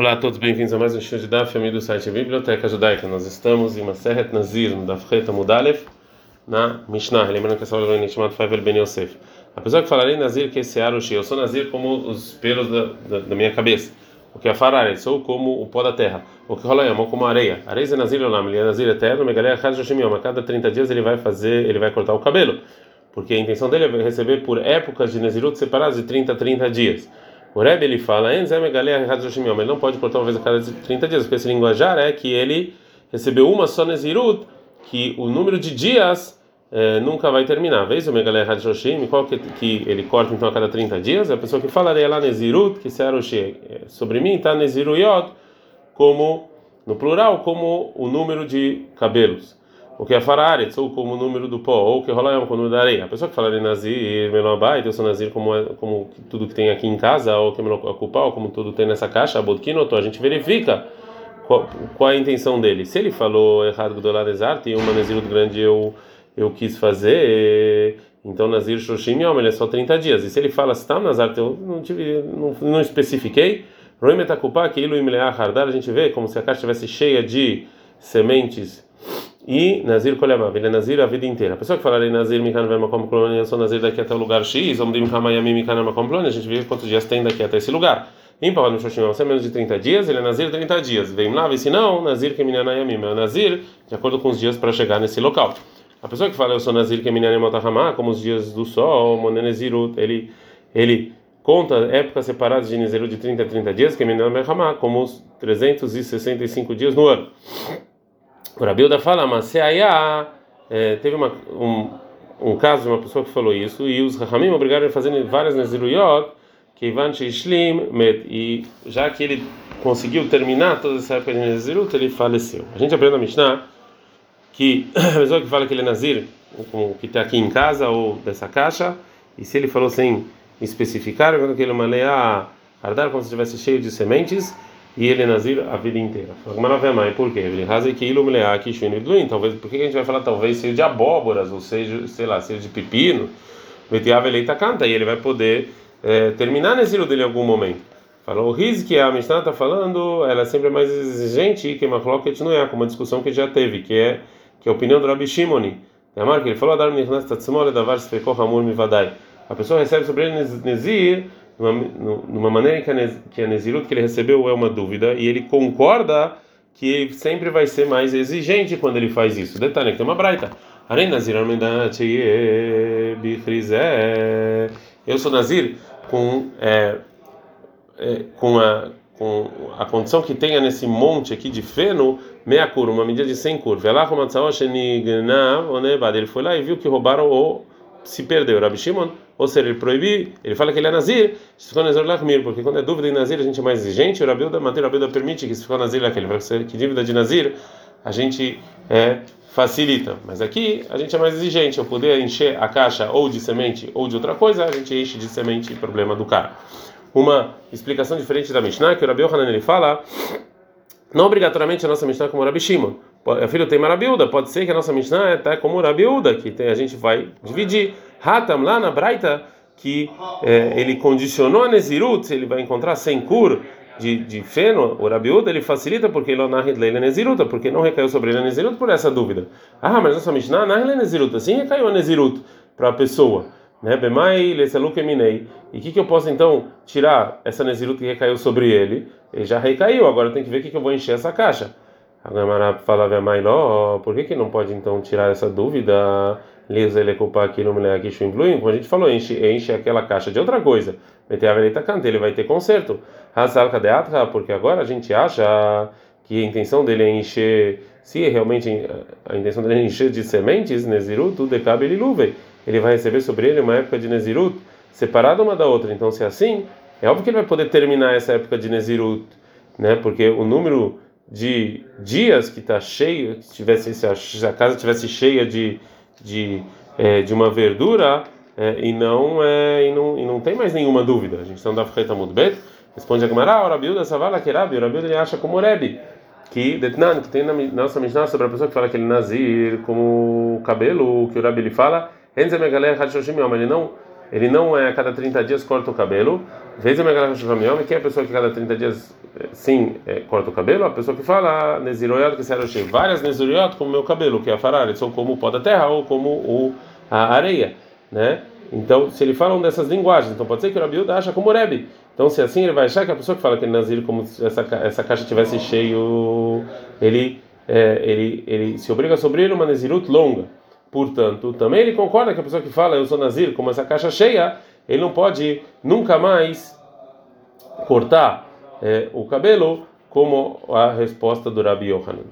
Olá a todos, bem-vindos a mais um show de Daf, amigo do site Biblioteca Judaica. Nós estamos em Maseret Nazir, no Daf Reta Mudalef, na Mishnah. Lembrando que essa aula é chamada Faivel Ben Yosef. Apesar que falarei Nazir que esse Arushi, eu sou Nazir como os pelos da, da, da minha cabeça. O que é Farare, sou como o pó da terra. O que rola é como a areia. Areia é Nazir Olam, ele é Nazir eterno, Megalea Chad Joshim A cada 30 dias ele vai fazer, ele vai cortar o cabelo. Porque a intenção dele é receber por épocas de Nazirut separadas de 30 a 30 dias. O Rebbe ele fala, ele não pode cortar uma vez a cada 30 dias, porque esse linguajar é que ele recebeu uma só Nezirut, que o número de dias é, nunca vai terminar. Vez o Megalé Hadjoshim, qual que, que ele corta então a cada 30 dias? É a pessoa que falaria lá Nezirut, que se Aroshi, sobre mim está Neziruyot, como, no plural, como o número de cabelos o que é fararetz, ou como o número do pó, ou o que rola como o número da areia. A pessoa que fala de nazir, menobait, eu sou nazir como, é, como tudo que tem aqui em casa, ou que é ocupar, ou como tudo tem nessa caixa, a bodkinoto, a gente verifica qual, qual, é a intenção dele. Se ele falou errado do Larezar, tem uma nazir grande eu eu quis fazer, então nazir shoshim yom, ele é só 30 dias. E se ele fala está nazar, eu não tive, não, não especifiquei, roimetakupá, que ilu a gente vê como se a caixa estivesse cheia de sementes e Nazir Kolemav, ele é Nazir a vida inteira. A pessoa que falar em Nazir Mikan Vemakom Plone, eu sou Nazir daqui até o lugar X, Omdim Hamayami Mikan Vemakom Plone, a gente vê quantos dias tem daqui até esse lugar. Em Pavano Shoshim, você é menos de 30 dias, ele é Nazir 30 dias. Vem lá, se não, Nazir Keminanayamim, é Nazir de acordo com os dias para chegar nesse local. A pessoa que fala eu sou Nazir Keminanayamotahama, como os dias do sol, Monenezirut, ele, ele conta épocas separadas de Nezirut de 30 a 30 dias, Keminanayamotahama, como os 365 dias no ano. O Rabilda fala, mas se aí é, teve uma, um, um caso de uma pessoa que falou isso e os Rahamim obrigaram ele a fazer várias Neziruyot, que Ivan Shishlim e já que ele conseguiu terminar toda essa época de Nezirut, ele faleceu. A gente aprende na Mishnah que a pessoa que fala que ele é Nazir, que está aqui em casa ou dessa caixa, e se ele falou sem especificar, quando que ele maleia ardar como se estivesse cheio de sementes, e ele é nazir a vida inteira. Maravilha, por quê? Talvez, por que a gente vai falar talvez seja de abóboras ou seja, sei lá, seja de pepino? Metiava eleita canta e ele vai poder é, terminar nesse dele em algum momento. Falou o Riz que a Mishnah está falando, ela é sempre mais exigente que uma cloquet não é, como uma discussão que já teve, que é que é a opinião do Rabi Shimoni. É a marca ele falou a pessoa recebe sobre ele Nezir numa, maneira que a, Nezirut que ele recebeu é uma dúvida e ele concorda que sempre vai ser mais exigente quando ele faz isso. Detalhe tem uma braita. Eu sou Nazir com, é, é, com, a, com a condição que tenha nesse monte aqui de feno, meia curva, uma medida de 100 curvas. Ele foi lá e viu que roubaram o se perdeu. Rabi Shimon, ou seja, ele proibir, ele fala que ele é Nazir, se ficou Nazir Lachmir, porque quando é dúvida em Nazir a gente é mais exigente, o Rabilda, manter o Rabilda permite que se ficou Nazir ser que dívida de Nazir a gente é, facilita. Mas aqui a gente é mais exigente, eu poder encher a caixa ou de semente ou de outra coisa, a gente enche de semente, problema do cara. Uma explicação diferente da Mishnah, que o Rabi Hanan ele fala, não obrigatoriamente a nossa Mishnah como o Rabi Shimon. É filho tem Marabiúda, pode ser que a nossa Mishnah está como Rabiúda, que tem, a gente vai dividir. Hatam lá na Braita, que é, ele condicionou a Nezirut, ele vai encontrar sem cur de, de feno, o Rabiúda, ele facilita porque ele é Neziruta, porque não recaiu sobre ele a Nezirut por essa dúvida. Ah, mas nossa Mishnah não é Nezirut, assim recaiu a Nezirut para a pessoa. Né? Bemai leselukeminei. E o que, que eu posso então tirar essa Nezirut que recaiu sobre ele? Ele já recaiu, agora tem que ver o que, que eu vou encher essa caixa. A Gamara fala, por que, que não pode então tirar essa dúvida? Lisa ele culpar aqui no aqui como a gente falou, enche, enche aquela caixa de outra coisa. Meter a veleta canta, ele vai ter conserto. Hazal kadeatra, porque agora a gente acha que a intenção dele é encher, se realmente a intenção dele é encher de sementes, Nezirut, decabe ele luve. Ele vai receber sobre ele uma época de Nezirut separada uma da outra. Então, se é assim, é óbvio que ele vai poder terminar essa época de Nezirut, né? Porque o número de dias que está cheio, se, tivesse, se a casa tivesse cheia de, de, é, de uma verdura é, e, não, é, e, não, e não tem mais nenhuma dúvida. A gente está no Dafreta Mudbet, responde a Gemara, ora Bilda Savala Kerabi, ora Bilda ele acha como Rebi, que Detnan, que tem na nossa Mishnah sobre a pessoa que fala que ele é nazir, como cabelo, que o Rabi ele fala, ele não ele não é a cada 30 dias corta o cabelo. Vez a que é a pessoa que cada 30 dias sim é, corta o cabelo, a pessoa que fala ah, Neziroyot, que será várias Neziroyot como o meu cabelo, que é a farara, são como o pó da terra ou como o, a areia, né? Então, se ele fala dessas linguagens, então pode ser que o Rabiuda acha como Rebbe. Então, se assim ele vai achar que a pessoa que fala que é Nazir, como se essa, essa caixa tivesse cheio, ele, é, ele, ele se obriga sobre ele uma Nazirut longa. Portanto, também ele concorda que a pessoa que fala eu sou Nazir, como essa caixa cheia, ele não pode nunca mais cortar é, o cabelo, como a resposta do Rabi Yohanan.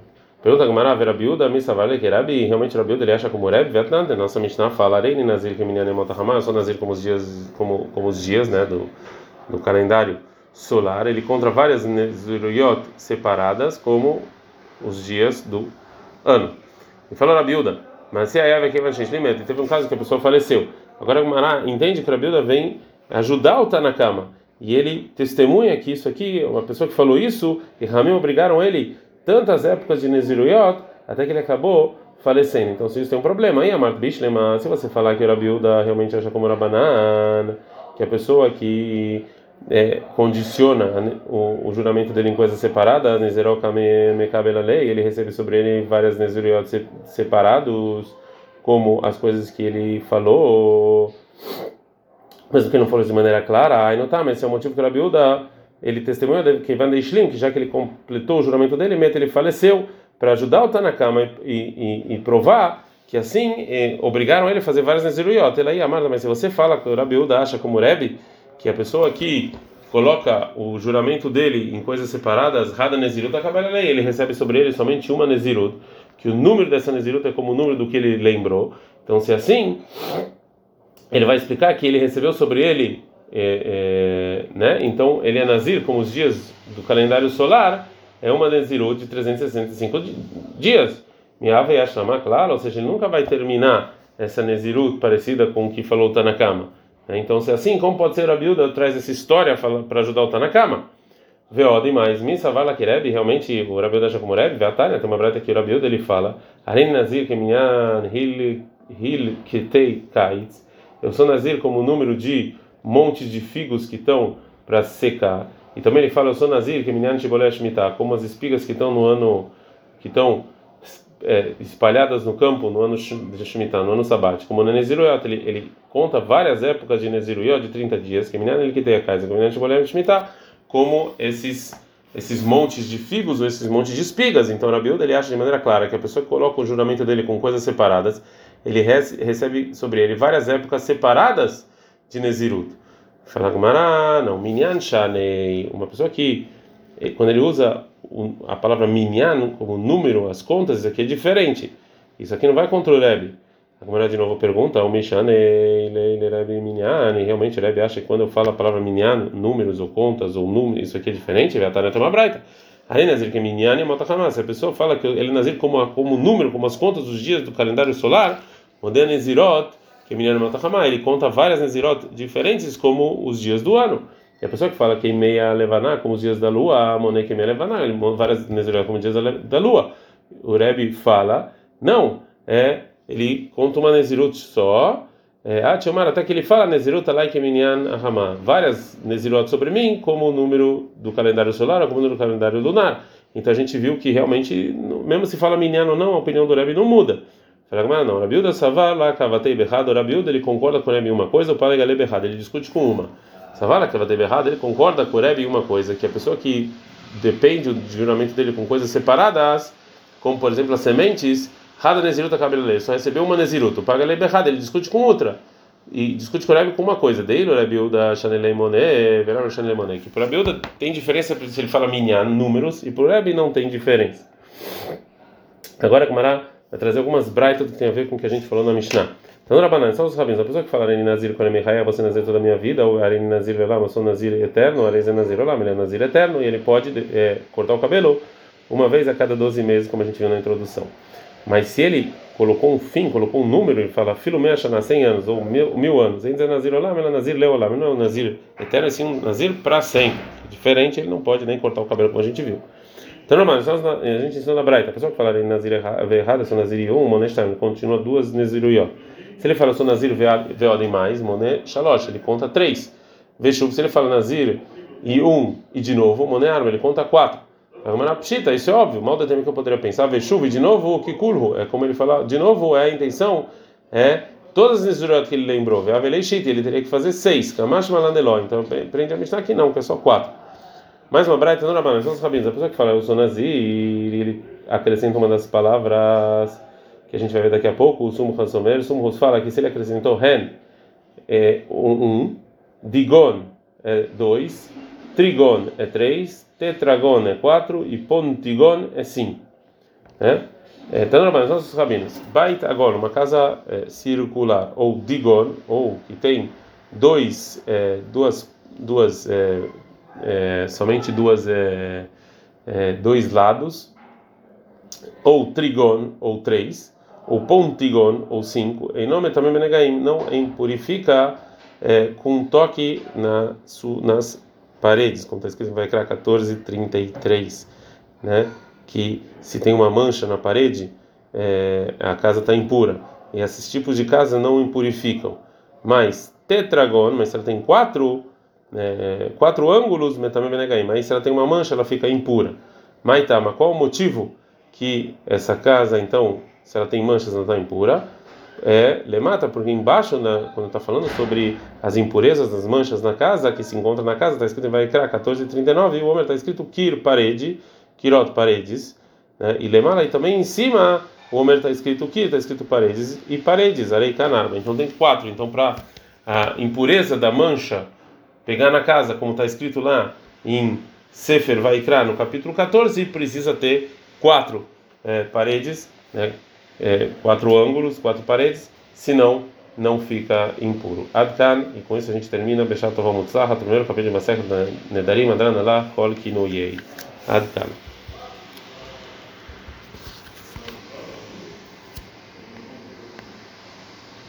Pergunta Gamara, Vera Biuda, Missa Vale, que Rabi, realmente Rabi ele acha como Reb, Vietnã, nossa Mishnah fala, Arei Nazir, que menina Motahama, eu sou Nazir como os dias, como, como os dias, né, do, do calendário solar, ele contra várias Neziruyot separadas, como os dias do ano. E falou Rabiuda, mas se a Eva limite, teve um caso que a pessoa faleceu. Agora Gamara entende que Rabiuda vem ajudar o Tanakama. E ele testemunha que isso aqui, uma pessoa que falou isso, e Ramim obrigaram ele tantas épocas de Neziruyot, até que ele acabou falecendo. Então, se isso tem um problema, aí Amart Bishlema, se você falar que o Rabiuda realmente acha como Rabanan, que a pessoa que é, condiciona o, o, juramento dele em Neziroka Mekabela Lei, ele recebe sobre ele várias Neziruyot separados, como as coisas que ele falou mesmo que não fosse de maneira clara, aí não tá, mas esse é o motivo que o Rabiuda ele testemunha que Van Ishlim, que já que ele completou o juramento dele, ele faleceu para ajudar o Tanakama e, e, e, provar que assim eh, obrigaram ele a fazer várias Neziruyot. Ele aí, Amarda, mas se você fala que o Rabiuda acha como Rebbe, que a pessoa que coloca o juramento dele em coisas separadas, Rada Nezirut acaba lei, ele recebe sobre ele somente uma Nezirut, que o número dessa Nezirut é como o número do que ele lembrou. Então, se é assim, ele vai explicar que ele recebeu sobre ele, é, é, né? Então ele é Nazir, como os dias do calendário solar, é uma Nazirut de 365 dias. Miava e Ashama, claro, ou seja, ele nunca vai terminar essa Nezirut parecida com o que falou Tanakama. Né? Então, se é assim, como pode ser a Bilda traz essa história para ajudar o Tanakama? Veod mais Misa Vala Kireb, realmente o Rabiuda acha como Reb, Veatania, tem uma breta que o Rabiuda ele fala, Arin Nazir Keminyan Hil Kitei Kaitz, eu sou Nazir como o número de montes de figos que estão para secar. E também ele fala, eu sou Nazir, que minyan shibolesh mitah, como as espigas que estão no ano, que estão é, espalhadas no campo no ano de Shemitah, no ano sabático. Como no Neziruyot, ele, ele conta várias épocas de Neziruyot de 30 dias, que minyan ele que tem a casa, como esses esses montes de figos ou esses montes de espigas. Então, Rabiúda ele acha de maneira clara que a pessoa que coloca o juramento dele com coisas separadas, ele recebe sobre ele várias épocas separadas de Nezirut. Fala não, Minyan Shanei, uma pessoa que, quando ele usa a palavra Minyan como número, as contas, isso aqui é diferente. Isso aqui não vai contra o Rebbe. A Gumara de novo pergunta, o Mishanei, Rebbe Minyan, e realmente o Rebbe acha que quando eu falo a palavra Minyan, números ou contas ou números, isso aqui é diferente, vai estar na Toma Braita. Aí Nazir que é Minyan e Motakamas. A pessoa fala que ele é Nazir como, como número, como as contas dos dias do calendário solar, Modé Nezirot, que é Minyan e Motakamas. Ele conta várias Nezirot diferentes como os dias do ano. E a pessoa que fala que meia levaná, como os dias da lua, Moné que meia levaná, várias Nezirot como os dias da lua. O Rebbe fala, não, é, ele conta uma Nezirot só é, ah, até que ele fala Nezirut Alaike Minyan Ahama, várias Nezirot sobre mim, como o número do calendário solar como o número do calendário lunar. Então a gente viu que realmente, mesmo se fala Minyan ou não, a opinião do Rebbe não muda. Fala, não, Rabiuda Savala Kavatei Berrado, Rabiuda ele concorda com o Rebbe em uma coisa, o Pai Gale Berrado, ele discute com uma. Savala Kavatei Berrado, ele concorda com o Rebbe em uma coisa, que a pessoa que depende do juramento dele com coisas separadas, como por exemplo as sementes, Rada Neziruta Kabelele, só recebeu uma Neziruta. Paga lei errada, ele discute com outra. E discute com o Rebbe com uma coisa. Daí o Rebbe da Chanelei Monet, Verão Chanelei Monet. Que para o Rebbe tem diferença se ele fala minha números e para o Rebbe não tem diferença. Agora, Kumara vai trazer algumas braitas que tem a ver com o que a gente falou na Mishnah. Então, Rabanan, são os rabinos. A pessoa que fala Areni Nazir com Aremi você Nazir toda a minha vida, ou Areni Nazir Velam, eu sou Nazir eterno, Areni Nazir Olam, ele é Nazir eterno, e ele pode é, cortar o cabelo uma vez a cada 12 meses, como a gente viu na introdução. Mas se ele colocou um fim, colocou um número e fala Filomé Shana 100 anos ou mil, mil anos, ainda é Nazir Olam, ela é Nazir Leolam, não é um Nazir eterno, é sim um Nazir para sempre. Diferente, ele não pode nem cortar o cabelo como a gente viu. Então, normal, a gente ensina na Braita, a pessoa que falar Nazir errado, sou Nazir um, Moné Shtaim, continua duas Nazir Se ele fala sou Nazir Veodem mais, Moné Shalosh, ele conta três. Veshuv, se ele fala Nazir e um e de novo, Monearma, ele conta quatro. Pshita, isso é óbvio, mal determina que eu poderia pensar, Veshuv e de novo o Kikulhu, é como ele fala, de novo é a intenção, é todas as Nizurot que ele lembrou, Veavelei Shita, ele teria que fazer seis, Kamash Malaneló, então prende a Mishnah aqui não, que é só quatro. Mais uma braita no Rabanan, são os rabinos, a pessoa que fala eu sou Nazir, ele acrescenta uma das palavras que a gente vai ver daqui a pouco, o Sumo Hansomer, o Sumo fala que se ele acrescentou Ren, é um, um Digon é dois, Trigon é três, Tetragon é quatro e Pontigon é cinco. Né? É, então, os nossos rabinos, Bait agora, uma casa é, circular, ou Digon, ou que tem dois, é, duas, duas é, é, somente duas, dois lados, ou Trigon, ou três, ou Pontigon, ou cinco, em nome também Benegaim, não impurifica é, com um toque na, su, nas paredes, como está escrito em Vaikra 14:33, né? Que se tem uma mancha na parede, é, a casa está impura. E esses tipos de casa não impurificam. Mas tetragon, mas se ela tem quatro é, quatro ângulos, também benegaim. Mas se ela tem uma mancha, ela fica impura. Maitama, qual o motivo que essa casa, então, se ela tem manchas, não está impura? é lemata, porque embaixo, na, quando está falando sobre as impurezas das manchas na casa, que se encontra na casa, está escrito em Vaikra 14:39 e o homem está escrito Kir, parede, Kirot, paredes, né? e lemala, e também em cima o homem está escrito Kir, está escrito paredes e paredes, arei canarba. Então tem quatro. Então para a impureza da mancha pegar na casa, como está escrito lá em Sefer Vaikra, no capítulo 14, precisa ter quatro é, paredes, né? É, quatro ângulos, quatro paredes, senão não fica impuro. Adkan, e com isso a gente termina Beshat Tova Mutzah, primeiro capítulo de Masechet Nedarim, Adran Allah, Kol Kinuyei. Adkan.